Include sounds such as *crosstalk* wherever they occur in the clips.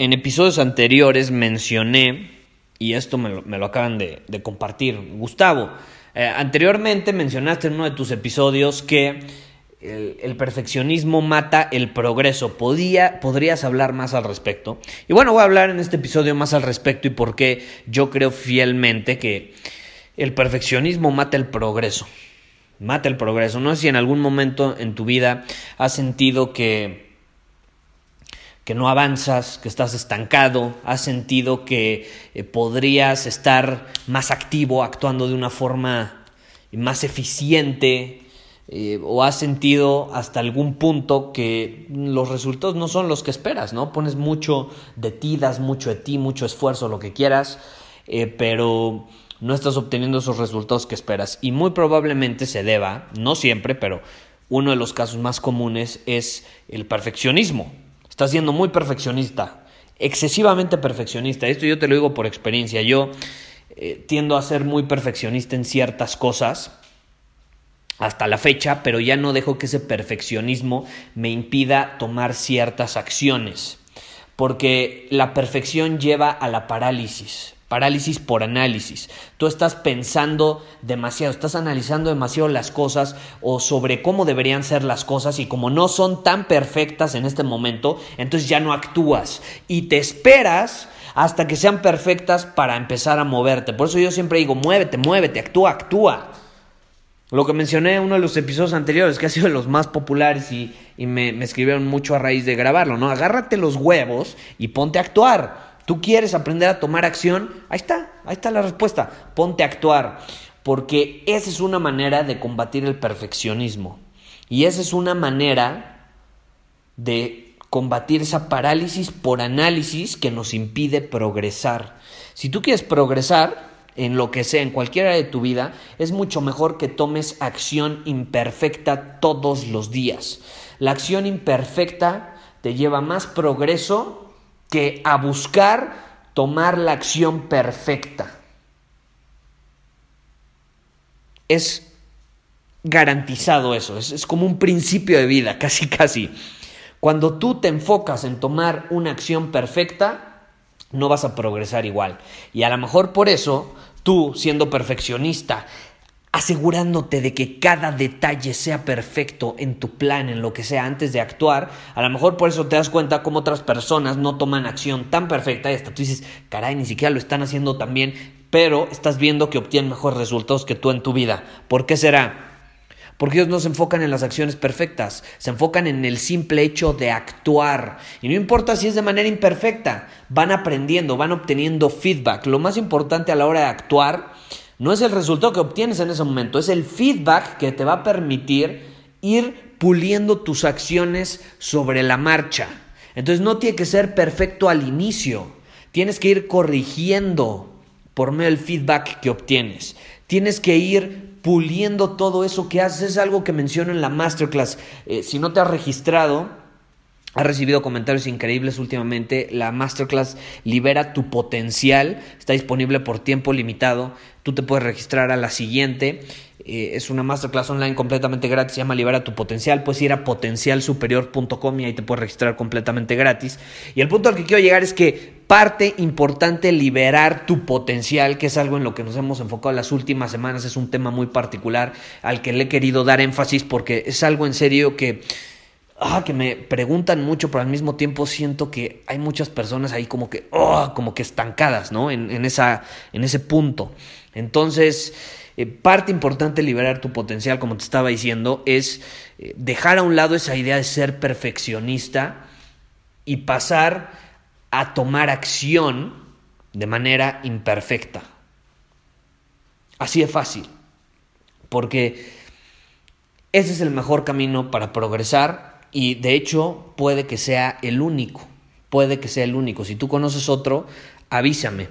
En episodios anteriores mencioné, y esto me lo, acaban de, compartir, Gustavo, eh, anteriormente mencionaste en uno de tus episodios que el, perfeccionismo mata el progreso. ¿Podía, ¿Podrías hablar más al respecto? Y bueno, voy a hablar en este episodio más al respecto y por qué yo creo fielmente que el perfeccionismo mata el progreso. Mata el progreso. No sé si en algún momento en tu vida has sentido que que no avanzas, que estás estancado, has sentido que eh, podrías estar más activo, actuando de una forma más eficiente, eh, o has sentido hasta algún punto que los resultados no son los que esperas, ¿no? Pones mucho de ti, das mucho de ti, mucho esfuerzo, lo que quieras, eh, pero no estás obteniendo esos resultados que esperas. Y muy probablemente se deba, no siempre, pero uno de los casos más comunes es el perfeccionismo. Estás siendo muy perfeccionista, excesivamente perfeccionista. Esto yo te lo digo por experiencia. Yo eh, tiendo a ser muy perfeccionista en ciertas cosas hasta la fecha, pero ya no dejo que ese perfeccionismo me impida tomar ciertas acciones, porque la perfección lleva a la parálisis parálisis por análisis. Tú estás pensando demasiado, estás analizando demasiado las cosas o sobre cómo deberían ser las cosas y como no son tan perfectas en este momento, entonces ya no actúas y te esperas hasta que sean perfectas para empezar a moverte. Por eso yo siempre digo, muévete, muévete, actúa, actúa. Lo que mencioné en uno de los episodios anteriores, que ha sido de los más populares y, me, me escribieron mucho a raíz de grabarlo, ¿no? Agárrate los huevos y ponte a actuar. ¿Tú quieres aprender a tomar acción? Ahí está, ahí está la respuesta. Ponte a actuar. Porque esa es una manera de combatir el perfeccionismo. Y esa es una manera de combatir esa parálisis por análisis que nos impide progresar. Si tú quieres progresar en lo que sea, en cualquiera de tu vida, es mucho mejor que tomes acción imperfecta todos los días. La acción imperfecta te lleva más progreso que a buscar tomar la acción perfecta. Es garantizado eso, es, como un principio de vida, *laughs* casi casi. Cuando tú te enfocas en tomar una acción perfecta, no vas a progresar igual. Y a lo mejor por eso, tú siendo perfeccionista, asegurándote de que cada detalle sea perfecto en tu plan, en lo que sea, antes de actuar. A lo mejor por eso te das cuenta cómo otras personas no toman acción tan perfecta y hasta tú dices, caray, ni siquiera lo están haciendo tan bien, pero estás viendo que obtienen mejores resultados que tú en tu vida. ¿Por qué será? Porque ellos no se enfocan en las acciones perfectas, se enfocan en el simple hecho de actuar. Y no importa si es de manera imperfecta, van aprendiendo, van obteniendo feedback. Lo más importante a la hora de actuar no es el resultado que obtienes en ese momento, es el feedback que te va a permitir ir puliendo tus acciones sobre la marcha. Entonces no tiene que ser perfecto al inicio, tienes que ir corrigiendo por medio del feedback que obtienes. Tienes que ir puliendo todo eso que haces. Es algo que menciono en la masterclass. Eh, si no te has registrado, ha recibido comentarios increíbles últimamente. La masterclass Libera tu potencial. Está disponible por tiempo limitado. Tú te puedes registrar a la siguiente. Eh, es una masterclass online completamente gratis. Se llama Libera tu potencial. Puedes ir a potencialsuperior.com y ahí te puedes registrar completamente gratis. Y el punto al que quiero llegar es que parte importante liberar tu potencial, que es algo en lo que nos hemos enfocado las últimas semanas. Es un tema muy particular al que le he querido dar énfasis porque es algo en serio que ah, que me preguntan mucho, pero al mismo tiempo siento que hay muchas personas ahí como que, oh, como que estancadas, ¿no? En, esa, en ese punto. Entonces, eh, parte importante de liberar tu potencial, como te estaba diciendo, es eh, dejar a un lado esa idea de ser perfeccionista y pasar a tomar acción de manera imperfecta. Así de fácil. Porque ese es el mejor camino para progresar y de hecho puede que sea el único. Puede que sea el único. Si tú conoces otro, avísame.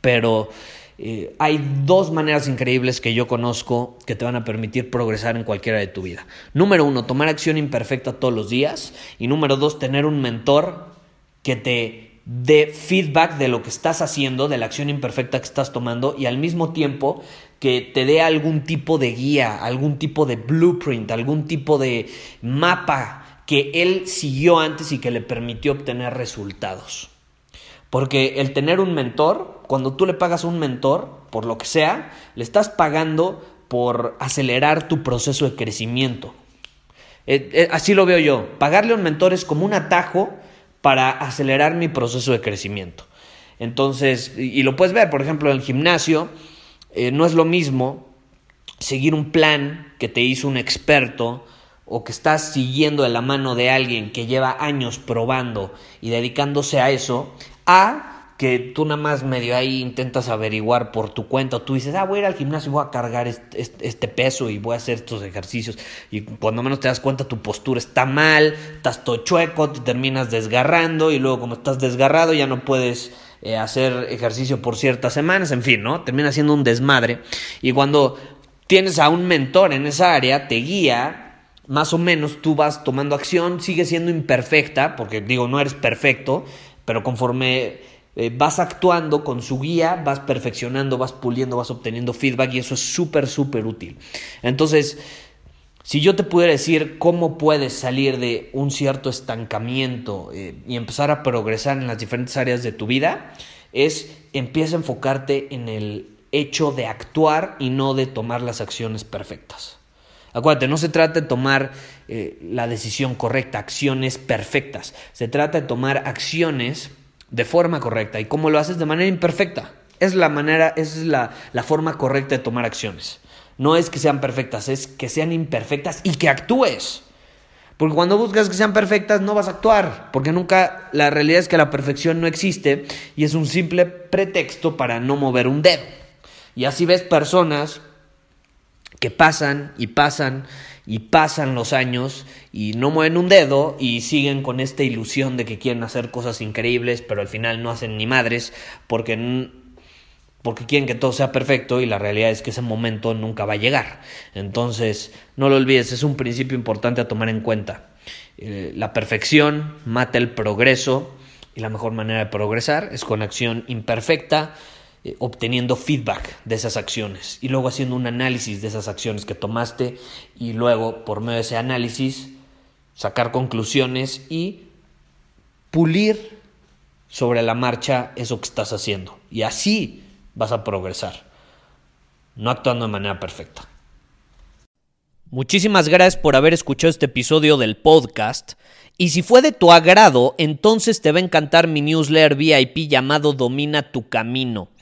Pero eh, hay dos maneras increíbles que yo conozco que te van a permitir progresar en cualquiera de tu vida. Número uno, tomar acción imperfecta todos los días. Y número dos, tener un mentor que te dé feedback de lo que estás haciendo, de la acción imperfecta que estás tomando y al mismo tiempo que te dé algún tipo de guía, algún tipo de blueprint, algún tipo de mapa que él siguió antes y que le permitió obtener resultados. Porque el tener un mentor, cuando tú le pagas a un mentor, por lo que sea, le estás pagando por acelerar tu proceso de crecimiento. Eh, eh, así lo veo yo. Pagarle a un mentor es como un atajo para acelerar mi proceso de crecimiento. Entonces, y, lo puedes ver, por ejemplo, en el gimnasio, eh, no es lo mismo seguir un plan que te hizo un experto o que estás siguiendo de la mano de alguien que lleva años probando y dedicándose a eso, a que tú nada más medio ahí intentas averiguar por tu cuenta, o tú dices, ah, voy a ir al gimnasio y voy a cargar este, peso y voy a hacer estos ejercicios, y cuando menos te das cuenta tu postura está mal, estás todo chueco, te terminas desgarrando, y luego como estás desgarrado ya no puedes eh, hacer ejercicio por ciertas semanas, en fin, ¿no? Termina siendo un desmadre, y cuando tienes a un mentor en esa área, te guía, más o menos tú vas tomando acción, sigue siendo imperfecta, porque digo, no eres perfecto, pero conforme eh, vas actuando con su guía, vas perfeccionando, vas puliendo, vas obteniendo feedback y eso es súper, súper útil. Entonces, si yo te pudiera decir cómo puedes salir de un cierto estancamiento eh, y empezar a progresar en las diferentes áreas de tu vida, es empieza a enfocarte en el hecho de actuar y no de tomar las acciones perfectas. Acuérdate, no se trata de tomar eh, la decisión correcta, acciones perfectas. Se trata de tomar acciones de forma correcta. ¿Y cómo lo haces? De manera imperfecta. Es la manera, es la, la forma correcta de tomar acciones. No es que sean perfectas, es que sean imperfectas y que actúes. Porque cuando buscas que sean perfectas no vas a actuar, porque nunca la realidad es que la perfección no existe y es un simple pretexto para no mover un dedo. Y así ves personas que pasan y pasan y pasan los años y no mueven un dedo y siguen con esta ilusión de que quieren hacer cosas increíbles, pero al final no hacen ni madres porque, porque quieren que todo sea perfecto y la realidad es que ese momento nunca va a llegar. Entonces, no lo olvides, es un principio importante a tomar en cuenta. Eh, la perfección mata el progreso y la mejor manera de progresar es con acción imperfecta eh, obteniendo feedback de esas acciones y luego haciendo un análisis de esas acciones que tomaste y luego por medio de ese análisis sacar conclusiones y pulir sobre la marcha eso que estás haciendo. Y así vas a progresar, no actuando de manera perfecta. Muchísimas gracias por haber escuchado este episodio del podcast. Y si fue de tu agrado, entonces te va a encantar mi newsletter VIP llamado Domina tu Camino.